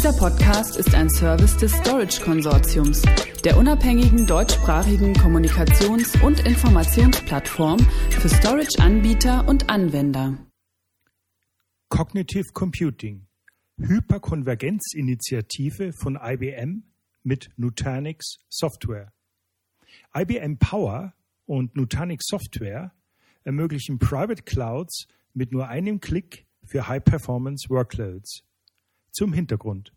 Dieser Podcast ist ein Service des Storage Konsortiums, der unabhängigen deutschsprachigen Kommunikations- und Informationsplattform für Storage-Anbieter und Anwender. Cognitive Computing, Hyperkonvergenzinitiative von IBM mit Nutanix Software. IBM Power und Nutanix Software ermöglichen Private Clouds mit nur einem Klick für High-Performance Workloads. Zum Hintergrund.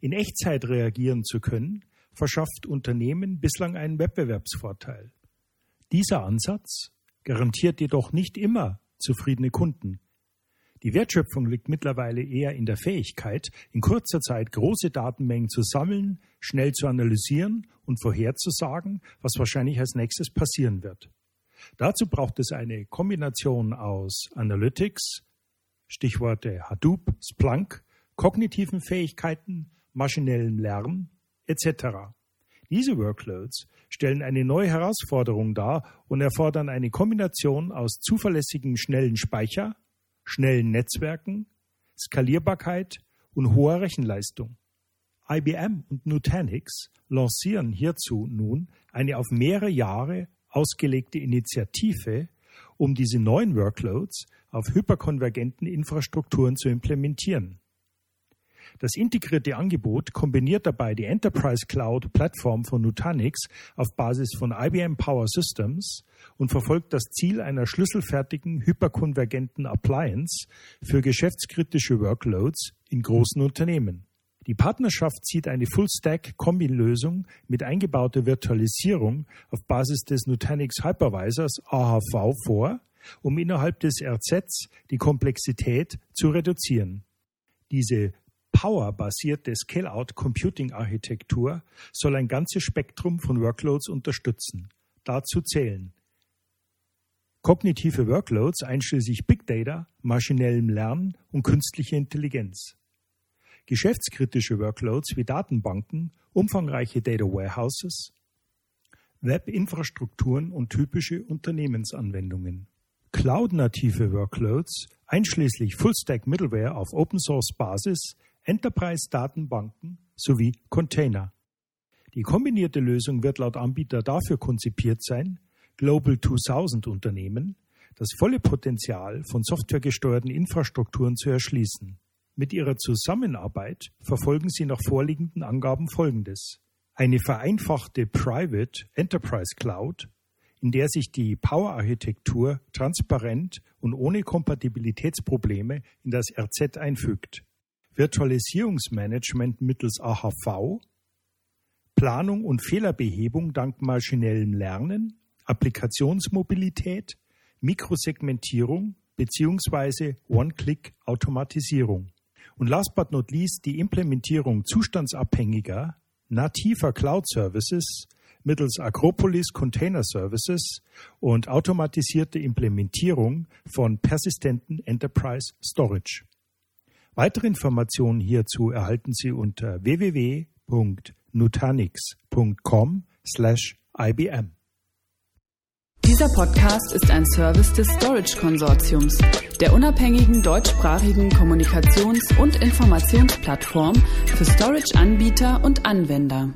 In Echtzeit reagieren zu können, verschafft Unternehmen bislang einen Wettbewerbsvorteil. Dieser Ansatz garantiert jedoch nicht immer zufriedene Kunden. Die Wertschöpfung liegt mittlerweile eher in der Fähigkeit, in kurzer Zeit große Datenmengen zu sammeln, schnell zu analysieren und vorherzusagen, was wahrscheinlich als nächstes passieren wird. Dazu braucht es eine Kombination aus Analytics, Stichworte Hadoop, Splunk, kognitiven Fähigkeiten, maschinellem Lernen etc. Diese Workloads stellen eine neue Herausforderung dar und erfordern eine Kombination aus zuverlässigem schnellen Speicher, schnellen Netzwerken, Skalierbarkeit und hoher Rechenleistung. IBM und Nutanix lancieren hierzu nun eine auf mehrere Jahre ausgelegte Initiative, um diese neuen Workloads auf hyperkonvergenten Infrastrukturen zu implementieren. Das integrierte Angebot kombiniert dabei die Enterprise Cloud Plattform von Nutanix auf Basis von IBM Power Systems und verfolgt das Ziel einer schlüsselfertigen hyperkonvergenten Appliance für geschäftskritische Workloads in großen Unternehmen. Die Partnerschaft zieht eine Full-Stack-Kombi-Lösung mit eingebauter Virtualisierung auf Basis des Nutanix Hypervisors AHV vor, um innerhalb des RZs die Komplexität zu reduzieren. Diese Power-basierte Scale-out-Computing-Architektur soll ein ganzes Spektrum von Workloads unterstützen. Dazu zählen kognitive Workloads einschließlich Big Data, maschinellem Lernen und künstliche Intelligenz. Geschäftskritische Workloads wie Datenbanken, umfangreiche Data Warehouses, Webinfrastrukturen und typische Unternehmensanwendungen. Cloud-native Workloads, einschließlich Full-Stack Middleware auf Open-Source-Basis, Enterprise-Datenbanken sowie Container. Die kombinierte Lösung wird laut Anbieter dafür konzipiert sein, Global 2000 Unternehmen das volle Potenzial von softwaregesteuerten Infrastrukturen zu erschließen. Mit ihrer Zusammenarbeit verfolgen sie nach vorliegenden Angaben Folgendes. Eine vereinfachte Private Enterprise Cloud, in der sich die Power-Architektur transparent und ohne Kompatibilitätsprobleme in das RZ einfügt. Virtualisierungsmanagement mittels AHV, Planung und Fehlerbehebung dank maschinellem Lernen, Applikationsmobilität, Mikrosegmentierung bzw. One-Click-Automatisierung. Und last but not least die Implementierung zustandsabhängiger, nativer Cloud-Services mittels Acropolis Container Services und automatisierte Implementierung von persistenten Enterprise Storage. Weitere Informationen hierzu erhalten Sie unter www.nutanix.com/ibm. Dieser Podcast ist ein Service des Storage Konsortiums, der unabhängigen deutschsprachigen Kommunikations- und Informationsplattform für Storage-Anbieter und Anwender.